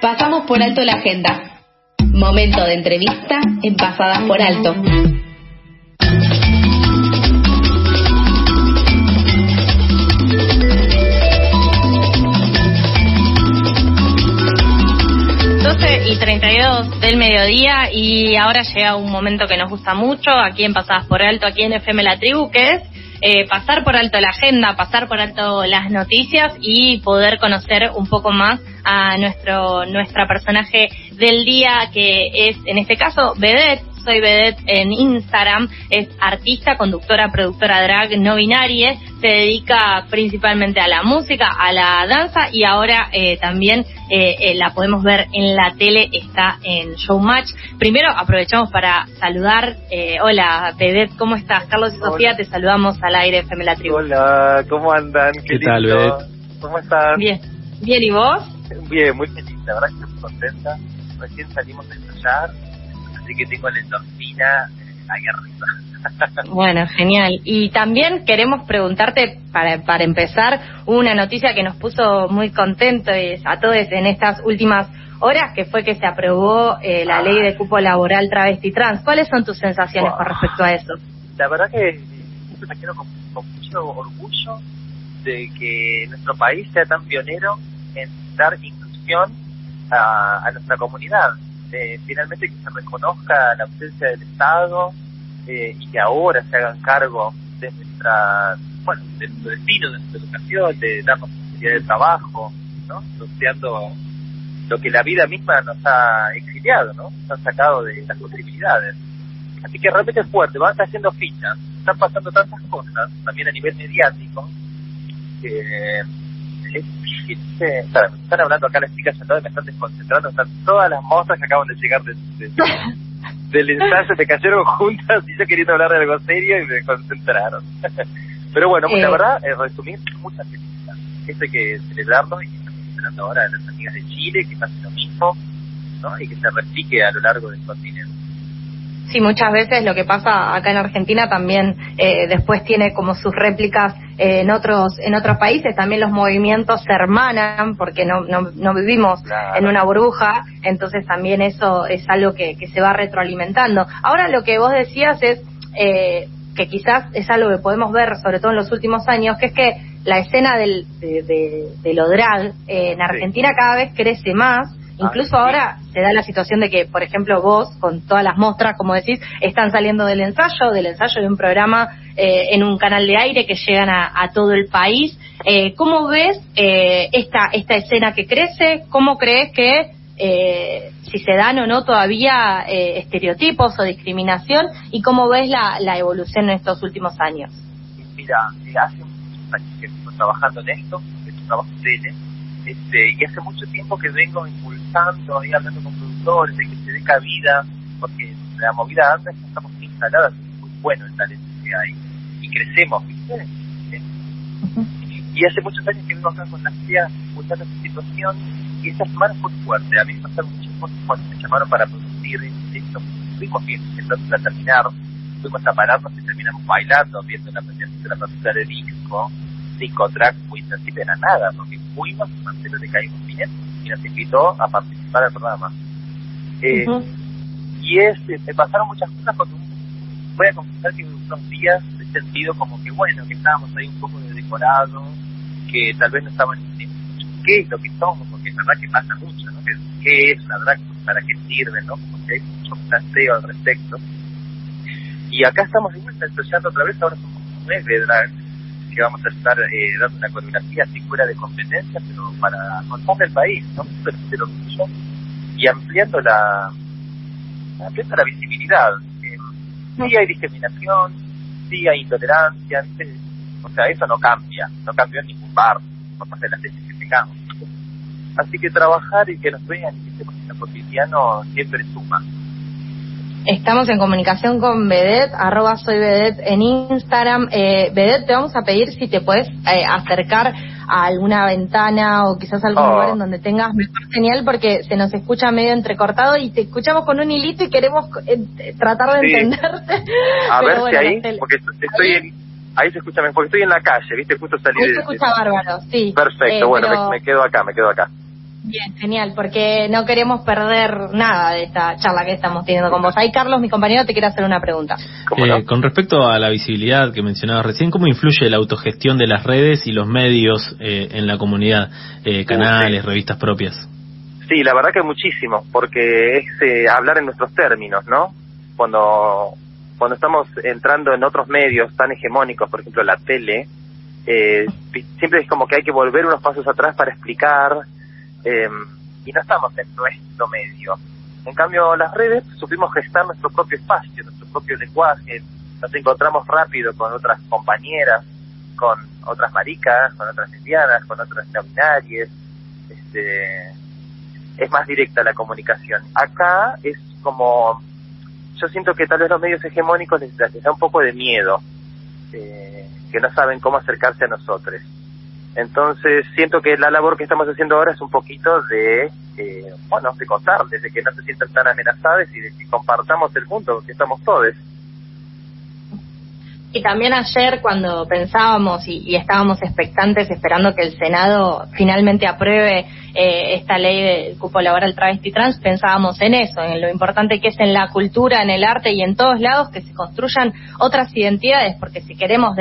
Pasamos por alto la agenda. Momento de entrevista en Pasadas por Alto. y 32 del mediodía y ahora llega un momento que nos gusta mucho aquí en Pasadas por Alto, aquí en FM La Tribu, que es eh, pasar por alto la agenda, pasar por alto las noticias y poder conocer un poco más a nuestro nuestra personaje del día que es en este caso Vedette soy Vedette en Instagram, es artista, conductora, productora drag no binaria, se dedica principalmente a la música, a la danza y ahora eh, también eh, eh, la podemos ver en la tele, está en Showmatch. Primero aprovechamos para saludar, hola Vedette, ¿cómo estás? Carlos y Sofía, te saludamos al aire FM La Tribu. Hola, ¿cómo andan? ¿Qué, tal, Vedette? ¿Cómo están? Bien, bien, ¿y vos? Bien, muy feliz, la verdad que estoy contenta. Recién salimos de ensayar así que tengo la endorfina eh, ahí arriba. Bueno, genial. Y también queremos preguntarte, para, para empezar, una noticia que nos puso muy contentos a todos en estas últimas horas, que fue que se aprobó eh, la ley de cupo laboral travesti trans. ¿Cuáles son tus sensaciones con respecto a eso? La verdad que me quedo con, mucho orgullo de que nuestro país sea tan pionero en dar inclusión a nuestra comunidad eh, finalmente que se reconozca la ausencia del Estado eh, y que ahora se hagan cargo de nuestra, bueno, de nuestro destino, de nuestra educación, de darnos posibilidad de trabajo, ¿no? Lo que la vida misma nos ha exiliado, ¿no? Nos han sacado de las posibilidades. Así que realmente es fuerte, van haciendo fichas, están pasando tantas cosas, también a nivel mediático, que es difícil. están hablando acá las chicas sentadas y me están desconcentrando. Están todas las mozas que acaban de llegar de, del ensayo, se cayeron juntas y yo queriendo hablar de algo serio y me desconcentraron. Pero bueno, la eh. verdad, es resumir, muchas felicidad. Esto hay que celebrarlo y estamos esperando ahora a las amigas de Chile que pasen lo mismo ¿no? y que se replique a lo largo del continente. Sí, muchas veces lo que pasa acá en Argentina también eh, después tiene como sus réplicas eh, en otros en otros países. También los movimientos se hermanan porque no, no, no vivimos en una burbuja, entonces también eso es algo que, que se va retroalimentando. Ahora lo que vos decías es eh, que quizás es algo que podemos ver, sobre todo en los últimos años, que es que la escena del, de, de, de lo drag en Argentina cada vez crece más Incluso ahora se da la situación de que, por ejemplo, vos, con todas las muestras, como decís, están saliendo del ensayo, del ensayo de un programa eh, en un canal de aire que llegan a, todo el país. Eh, ¿Cómo ves eh, esta, esta escena que crece? ¿Cómo crees que eh, si se dan o no todavía estereotipos o discriminación? ¿Y cómo ves la, la evolución en estos últimos años? Mira, hace muchos años que estoy trabajando en esto, es un trabajo este, y hace mucho tiempo que vengo impulsando y hablando con productores de que se dé cabida, porque la movida anda estamos instaladas, es muy bueno el talento que hay, y crecemos, ¿viste? Y hace muchos años que vengo acá con la idea impulsando esta situación, y esta semana fue fuerte, a mí me pasaron muchas cosas cuando me llamaron para producir esto, fuimos bien, entonces a terminar, fuimos a pararnos y terminamos bailando, viendo la presentación de la partida de disco, cinco tracks muy sensible era nada, porque fuimos y Marcelo le caímos bien y nos invitó a participar del programa. Eh, Y es, eh, me pasaron muchas cosas cuando voy a confesar que unos días he sentido como que bueno, que estábamos ahí un poco de decorado, que tal vez no estaban qué es lo que somos, porque es verdad que pasa mucho, ¿no? ¿Qué, es una drag? ¿Para qué sirve? ¿no? Como que hay mucho planteo al respecto. Y acá estamos de vuelta otra vez, ahora somos nueve drag que vamos a estar eh, dando una coreografía así fuera de competencia, pero para contarle el país, ¿no? Pero, y ampliando la, ampliando la visibilidad. Eh, sí hay discriminación, sí hay intolerancia, o sea, eso no cambia, no cambió en ningún bar, por más de las leyes que tengamos. Así que trabajar y que nos vean y que estemos en cotidiano siempre suma. Estamos en comunicación con Vedet, arroba soy Vedet en Instagram. Eh, Vedet, te vamos a pedir si te puedes eh, acercar a alguna ventana o quizás a algún oh. lugar en donde tengas mejor señal porque se nos escucha medio entrecortado y te escuchamos con un hilito y queremos eh, tratar de entenderte. A ver si ahí, porque estoy en, ahí se escucha mejor, porque estoy en la calle, viste, justo salí ahí se escucha bárbaro, sí. Perfecto, bueno, me, quedo acá, me quedo acá. Bien, genial, porque no queremos perder nada de esta charla que estamos teniendo con vos. Ahí, Carlos, mi compañero, te quiere hacer una pregunta. Eh, con respecto a la visibilidad que mencionabas recién, ¿cómo influye la autogestión de las redes y los medios eh, en la comunidad? Eh, canales, revistas propias. Sí, la verdad que muchísimo, porque es hablar en nuestros términos, ¿no? Cuando, cuando estamos entrando en otros medios tan hegemónicos, por ejemplo la tele, siempre es como que hay que volver unos pasos atrás para explicar eh, y no estamos en nuestro medio. En cambio, las redes supimos gestar nuestro propio espacio, nuestro propio lenguaje, nos encontramos rápido con otras compañeras, con otras maricas, con otras lesbianas, con otras caminarias, este, es más directa la comunicación. Acá es como, yo siento que tal vez los medios hegemónicos les, les da un poco de miedo, eh, que no saben cómo acercarse a nosotros. Entonces siento que la labor que estamos haciendo ahora es un poquito de, eh, bueno, de contarles, de que no se sientan tan amenazadas y de que compartamos el mundo, que estamos todos. Y también ayer cuando pensábamos y, estábamos expectantes esperando que el Senado finalmente apruebe eh, esta ley del cupo laboral travesti trans, pensábamos en eso, en lo importante que es en la cultura, en el arte y en todos lados que se construyan otras identidades, porque si queremos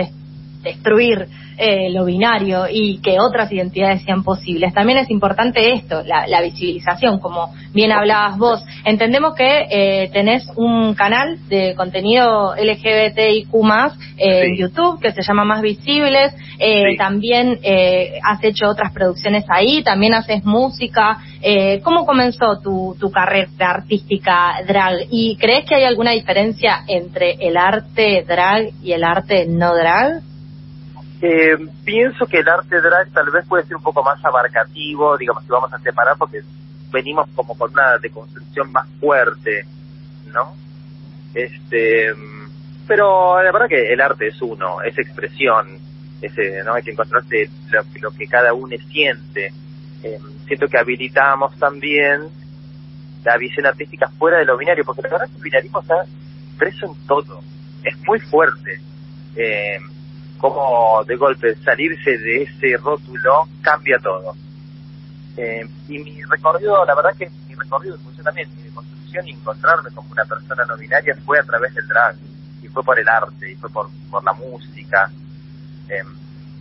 destruir eh, lo binario y que otras identidades sean posibles. También es importante esto, la, visibilización, como bien hablabas vos. Entendemos que eh, tenés un canal de contenido LGBTIQ eh, en YouTube que se llama Más Visibles. Eh, también has hecho otras producciones ahí, también haces música. ¿Cómo comenzó tu, tu carrera artística drag? ¿Y crees que hay alguna diferencia entre el arte drag y el arte no drag? Eh, pienso que el arte drag tal vez puede ser un poco más abarcativo, digamos, si vamos a separar, porque venimos como con una deconstrucción más fuerte, ¿no? Este, pero la verdad que el arte es uno, es expresión, ese, ¿no? Hay que encontrarse lo, que cada uno siente. Eh, siento que habilitamos también la visión artística fuera de lo binario, porque la verdad que el binarismo está preso en todo, es muy fuerte. Eh, cómo de golpe salirse de ese rótulo cambia todo. Eh, y mi recorrido, la verdad que mi recorrido también, mi construcción y encontrarme como una persona no binaria fue a través del drag, y fue por el arte, y fue por, por la música, eh,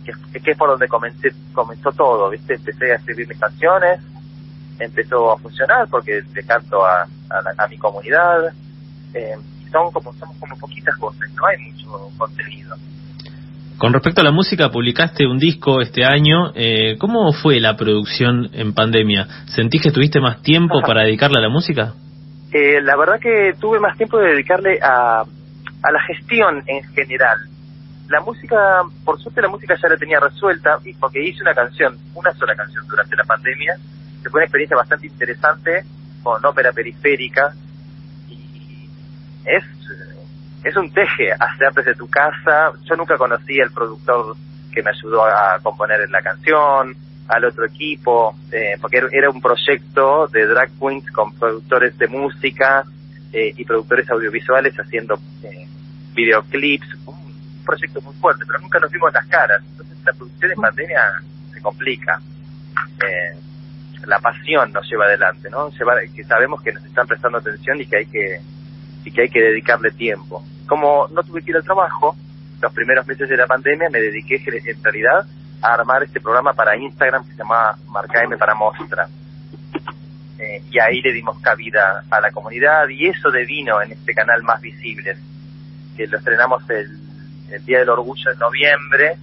que, es por donde comencé, comenzó todo, ¿viste? Empecé a escribir mis canciones, empezó a funcionar porque le canto a, a, mi comunidad, eh, son como, somos como poquitas cosas, no hay mucho contenido. Con respecto a la música, publicaste un disco este año. Eh, ¿Cómo fue la producción en pandemia? ¿Sentís que tuviste más tiempo para dedicarle a la música? Eh, la verdad que tuve más tiempo de dedicarle a, a la gestión en general. La música, por suerte la música ya la tenía resuelta, y porque hice una canción, una sola canción durante la pandemia, que fue una experiencia bastante interesante con ópera periférica, y es es un teje hacer desde tu casa. Yo nunca conocí al productor que me ayudó a componer la canción, al otro equipo, eh, porque era un proyecto de drag queens con productores de música eh, y productores audiovisuales haciendo eh, videoclips, un proyecto muy fuerte, pero nunca nos vimos las caras. Entonces la producción en pandemia se complica. Eh, la pasión nos lleva adelante, ¿no? Lleva, que sabemos que nos están prestando atención y que hay que y que hay que dedicarle tiempo. Como no tuve que ir al trabajo, los primeros meses de la pandemia me dediqué en realidad a armar este programa para Instagram que se llama Marca M para Mostra. Eh, y ahí le dimos cabida a la comunidad y eso devino en este canal más visible, que lo estrenamos el, el Día del Orgullo en noviembre.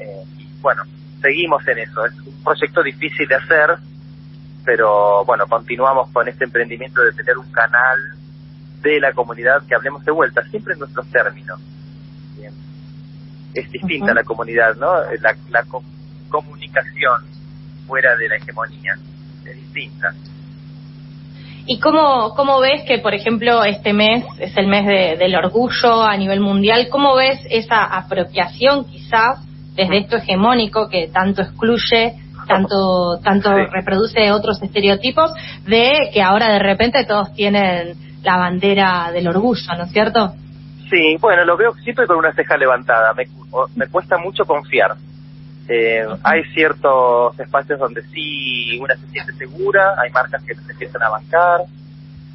Eh, y bueno, seguimos en eso. Es un proyecto difícil de hacer, pero bueno, continuamos con este emprendimiento de tener un canal de la comunidad que hablemos de vuelta, siempre en nuestros términos. Es distinta la comunidad, ¿no? La, la comunicación fuera de la hegemonía es distinta. ¿Y cómo, cómo ves que, por ejemplo, este mes es el mes del orgullo a nivel mundial? ¿Cómo ves esa apropiación quizás desde esto hegemónico que tanto excluye, tanto, tanto reproduce otros estereotipos, de que ahora de repente todos tienen la bandera del orgullo, ¿no es cierto? Sí, bueno, lo veo siempre con una ceja levantada. Me, me cuesta mucho confiar. Eh, hay ciertos espacios donde sí una se siente segura, hay marcas que se empiezan a bancar.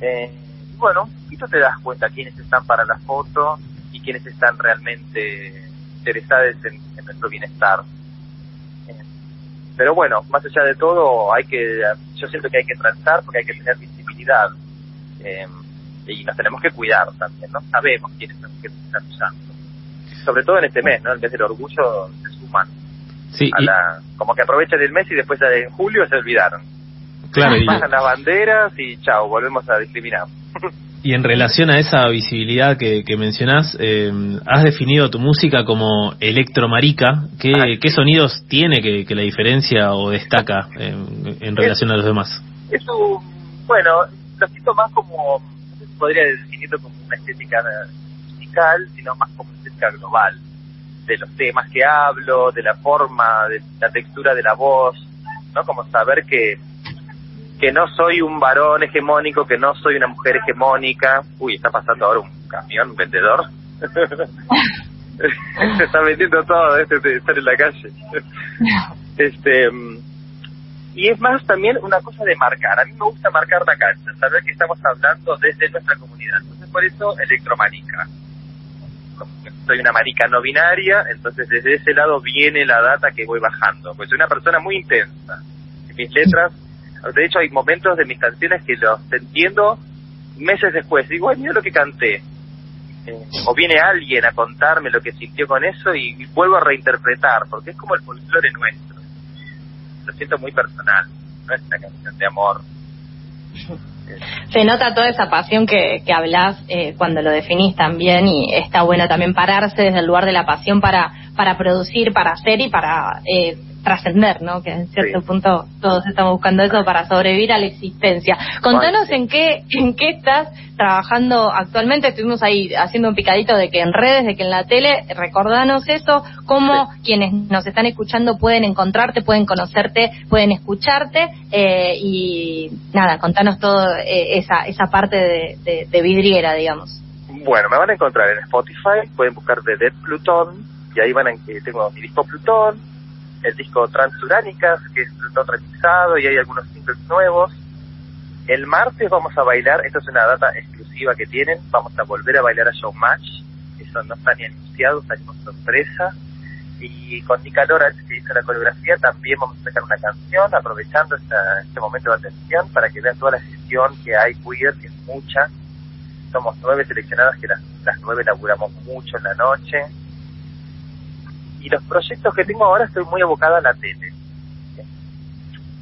Eh, y bueno, y tú te das cuenta quiénes están para la foto y quiénes están realmente interesados en, en nuestro bienestar. Eh, pero bueno, más allá de todo, hay que, yo siento que hay que tratar porque hay que tener visibilidad. Eh, y nos tenemos que cuidar también, ¿no? Sabemos quiénes son que están usando. Sobre todo en este mes, ¿no? El mes del orgullo se suman. Sí, a y- la, como que aprovechan el mes y después ya en julio se olvidaron. claro, y, Bajan las banderas y chao, volvemos a discriminar. y en relación a esa visibilidad que, que mencionás, eh, has definido tu música como electromarica. ¿Qué, Ay. qué sonidos tiene que, que la diferencia o destaca en, en relación a los demás? Es un, bueno, lo siento más como, podría definirlo como una estética musical, sino más como una estética global, de los temas que hablo, de la forma, de la textura de la voz, ¿no? Como saber que que no soy un varón hegemónico, que no soy una mujer hegemónica. Uy, está pasando ahora un camión, un vendedor. Se está vendiendo todo, este de estar en la calle. este mm, y es más también una cosa de marcar. A mí me gusta marcar la cancha, saber que estamos hablando desde nuestra comunidad. Entonces, por eso, electromarica. Soy una marica no binaria, entonces desde ese lado viene la data que voy bajando. Pues soy una persona muy intensa. En mis letras, de hecho, hay momentos de mis canciones que los entiendo meses después. Digo, ay, mira lo que canté. Eh, o viene alguien a contarme lo que sintió con eso y, y vuelvo a reinterpretar, porque es como el folclore nuestro lo siento muy personal, no es una canción de amor. Se nota toda esa pasión que, que hablas eh, cuando lo definís también y está bueno también pararse desde el lugar de la pasión para, para producir, para hacer y para eh, trascender, ¿no? Que en cierto Sí. punto todos estamos buscando eso para sobrevivir a la existencia. Contanos en qué en qué estás trabajando actualmente. Estuvimos ahí haciendo un picadito de que en redes, de que en la tele, recordanos eso, cómo quienes nos están escuchando pueden encontrarte, pueden conocerte, pueden escucharte eh, y nada, contanos todo eh, esa esa parte de, de- de vidriera, digamos. Bueno, me van a encontrar en Spotify, pueden buscar de Dead Plutón, y ahí van a que tengo mi disco Plutón, el disco Transuránicas, que es Plutón remixado, y hay algunos singles nuevos. El martes vamos a bailar, esto es una data exclusiva que tienen, vamos a volver a bailar a Showmatch, eso no está ni anunciado, está como sorpresa. Y con Nica Lora, que hizo la coreografía, también vamos a sacar una canción, aprovechando esta- este momento de atención para que vean toda la gestión que hay queer, que es mucha. Somos nueve seleccionadas, que las, las nueve laburamos mucho en la noche. Y los proyectos que tengo ahora estoy muy abocada a la tele.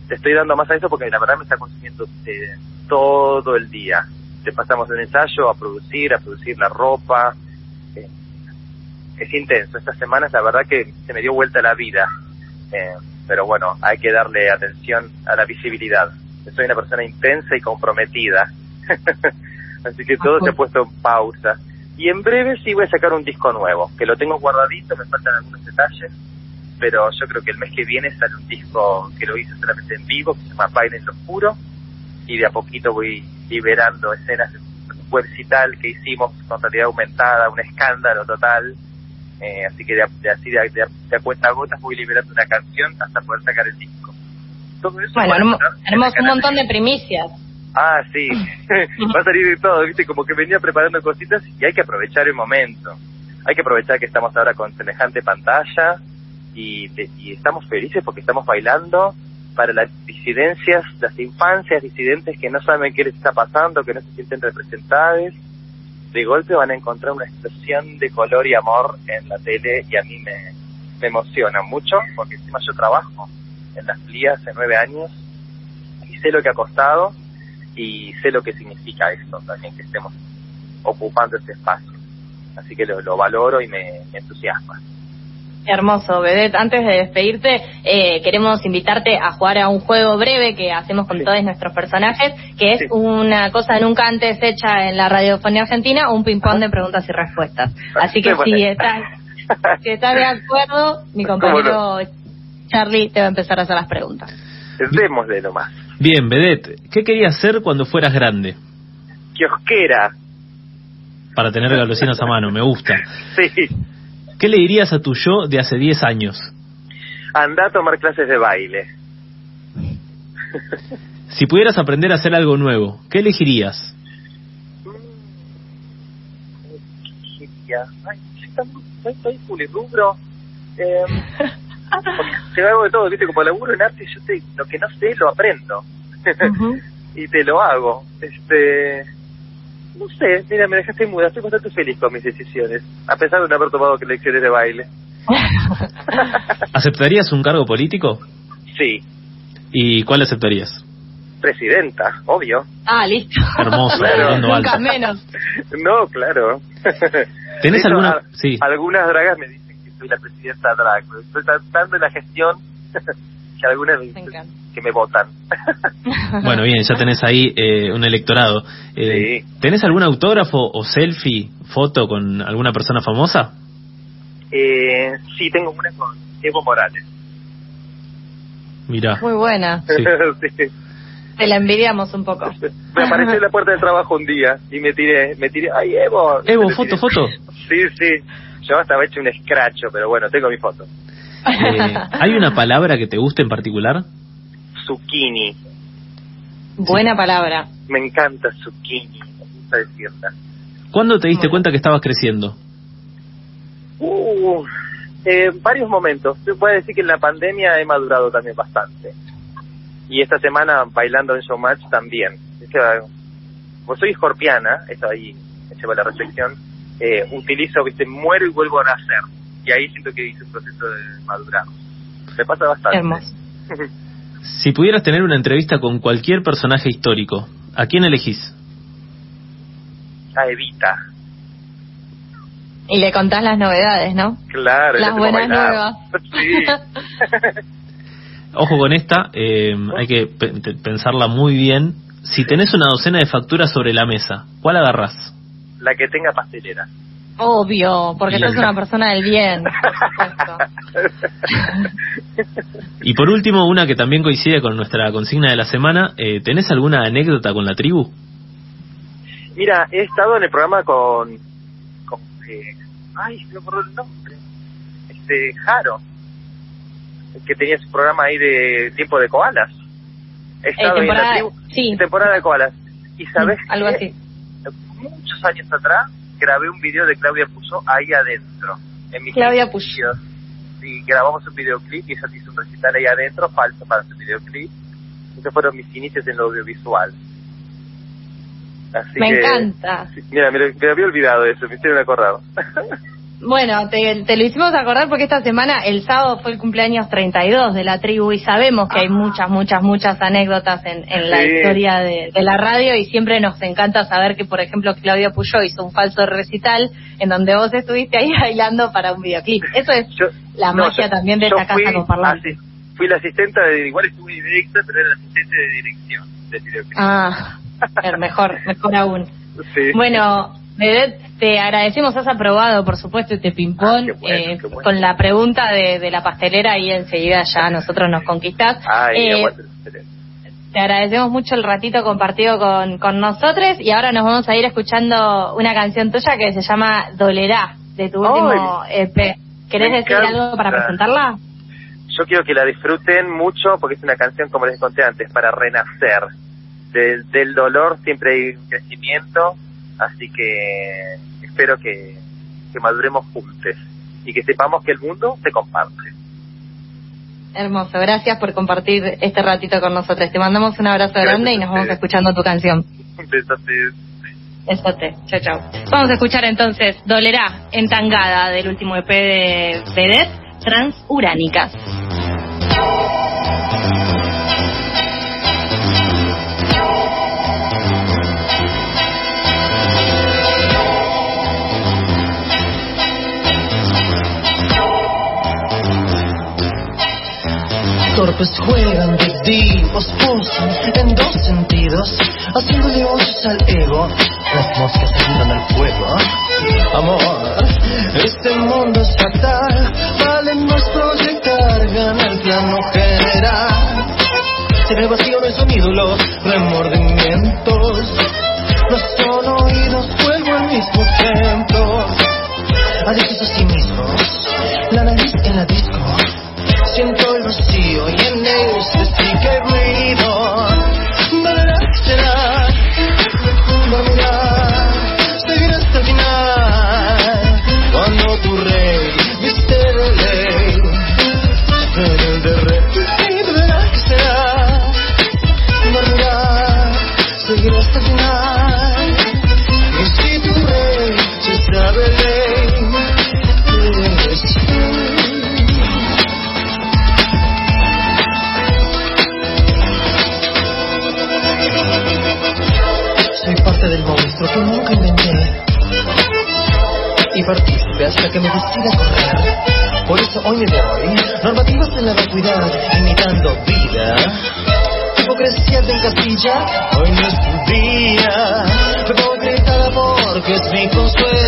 Te estoy dando más a eso porque la verdad me está consumiendo eh, todo el día. Te pasamos un ensayo a producir, a producir la ropa. eh, es intenso. Estas semanas la verdad que se me dio vuelta la vida. Eh, pero bueno, hay que darle atención a la visibilidad. Soy una persona intensa y comprometida. Así que todo se ha puesto en pausa. Y en breve sí voy a sacar un disco nuevo, que lo tengo guardadito, me faltan algunos detalles, pero yo creo que el mes que viene sale un disco que lo hice solamente en vivo, que se llama Baile en lo Oscuro, y de a poquito voy liberando escenas de un webcital que hicimos con realidad aumentada, un escándalo total, eh, así que de, así de, de a- de a cuenta gotas voy liberando una canción hasta poder sacar el disco. Todo eso Bueno, va a hermo- estar en el tenemos un montón de primicias. Ah, sí. Va a salir de todo, ¿viste? Como que venía preparando cositas y hay que aprovechar el momento. Hay que aprovechar que estamos ahora con semejante pantalla y, y estamos felices porque estamos bailando para las disidencias, las infancias disidentes que no saben qué les está pasando, que no se sienten representadas. De golpe van a encontrar una expresión de color y amor en la tele y a mí me, me emociona mucho porque encima yo trabajo en las FLIA hace nueve años y sé lo que ha costado y sé lo que significa esto también que estemos ocupando este espacio. Así que lo, lo valoro y me, me entusiasma. Hermoso, Bedet. Antes de despedirte, eh, queremos invitarte a jugar a un juego breve que hacemos con Sí. todos nuestros personajes, que es Sí. una cosa nunca antes hecha en la radiofonía argentina, un ping-pong de preguntas y respuestas. Así que si estás, si estás de acuerdo, mi ¿Cómo compañero Charlie te va a empezar a hacer las preguntas. Démosle nomás. Bien, Vedette, ¿qué querías ser cuando fueras grande? Kiosquera, Para tener golosinas a mano, me gusta. sí. ¿Qué le dirías a tu yo de hace 10 años? anda a tomar clases de baile. Si pudieras aprender a hacer algo nuevo, ¿qué elegirías? Ay, estoy, estoy pulirrubro. Eh, porque se hago de todo, ¿viste? Como laburo en arte, yo te, lo que no sé lo aprendo. y te lo hago. Este. No sé, mira, me dejaste muda. Estoy bastante feliz con mis decisiones. A pesar de no haber tomado lecciones de baile. ¿Aceptarías un cargo político? Sí. ¿Y cuál aceptarías? Presidenta, obvio. Ah, listo. Hermoso, Claro. Nunca menos. No, claro. ¿Tenés alguna- a- sí. Algunas dragas me dicen soy la presidenta drag. pero Estoy tratando en la gestión que algunas me Me dicen encanta. que me votan. Bueno, bien, ya tenés ahí eh, un electorado. Eh, Sí. ¿Tenés algún autógrafo o selfie, foto con alguna persona famosa? Eh, sí, tengo una con Evo Morales. Mirá. Muy buena. Sí. Sí. Te la envidiamos un poco. Me apareció en la puerta del trabajo un día y me tiré, me tiré, ay Evo. Evo, foto, tiré. foto. Sí, sí. Yo estaba hecho un escracho, pero bueno, tengo mi foto. Eh, ¿Hay una palabra que te guste en particular? Zucchini. Buena palabra. Me encanta zucchini. Me gusta decirla. ¿Cuándo te diste Bueno. cuenta que estabas creciendo? Uh, eh, varios momentos. Te puedo decir que en la pandemia he madurado también bastante. Y esta semana bailando en Showmatch también. Es que, como soy escorpiana, eso ahí me lleva a la reflexión, eh, utilizo, viste, muero y vuelvo a nacer. Y ahí siento que hice un proceso de madurar. Me pasa bastante. Hermoso. Si pudieras tener una entrevista con cualquier personaje histórico, ¿a quién elegís? A Evita. Y le contás las novedades, ¿no? Claro. Las buenas nuevas. Sí. Ojo con esta, eh, hay que pe- pensarla muy bien. Si tenés una docena de facturas sobre la mesa, ¿cuál agarrás? La que tenga pastelera. Obvio, porque sos una persona del bien. por. Y por último, una que también coincide con nuestra consigna de la semana, eh, ¿tenés alguna anécdota con la tribu? Mira, he estado en el programa con. con eh, ay, se me ocurrió el nombre. Este, Jaro. el Que tenía su programa ahí de tiempo de koalas. He estado ahí en la temporada- tribu. sí. Temporada de koalas. Y sabes algo qué? así. Muchos años atrás grabé un video de Claudia Puso ahí adentro. En mi Claudia Puzo. Sí, grabamos un videoclip y ella hizo un recital ahí adentro, falso para su videoclip. Esos fueron mis inicios en lo audiovisual. Así Me que- encanta. Sí, Mira, me, me había olvidado eso, me hicieron acordado. Bueno, te, te lo hicimos acordar porque esta semana, el sábado, fue el cumpleaños 32 de la tribu y sabemos que hay muchas, muchas, muchas anécdotas en, en la historia de, de la radio y siempre nos encanta saber que, por ejemplo, Claudia Puyó hizo un falso recital en donde vos estuviste ahí bailando para un videoclip. Eso es Yo- la no, magia yo- también de esta fui casa con parlantes. Fui la asistente, de, igual estuve directa, pero era la asistente de dirección del videoclip. Ah, mejor, mejor aún. Sí. Bueno, Vedette, te agradecemos, has aprobado, por supuesto, este ping-pong Ah, bueno, eh, bueno. con la pregunta de, de la pastelera y enseguida ya nosotros nos conquistás. Ay, Eh, aguante te agradecemos mucho el ratito compartido con, con nosotros y ahora nos vamos a ir escuchando una canción tuya que se llama Dolerá, de tu último EP. ¿Querés decir algo para presentarla? Yo quiero que la disfruten mucho porque es una canción, como les conté antes, para renacer. Del, del dolor siempre hay un crecimiento, así que espero que, que maduremos juntos y que sepamos que el mundo se comparte. Hermoso, gracias por compartir este ratito con nosotros. Te mandamos un abrazo Gracias grande y nos vamos escuchando tu canción. Besote, chao, chao. Vamos a escuchar entonces Dolerá, entangada del último EP de Vedette, Transuránicas. Torpes juegan de divos, posan en dos sentidos, haciendo negocios al ego. Las moscas ayudan al fuego. Amor, este mundo es fatal, vale más proyectar, gana el plano general. En el vacío no hay sonido, los remordimientos que me decida correr. Por eso hoy me doy normativas en la vacuidad, imitando vida. Hipocresía de casilla, hoy no es tu día. Fue concretada porque es mi consuelo.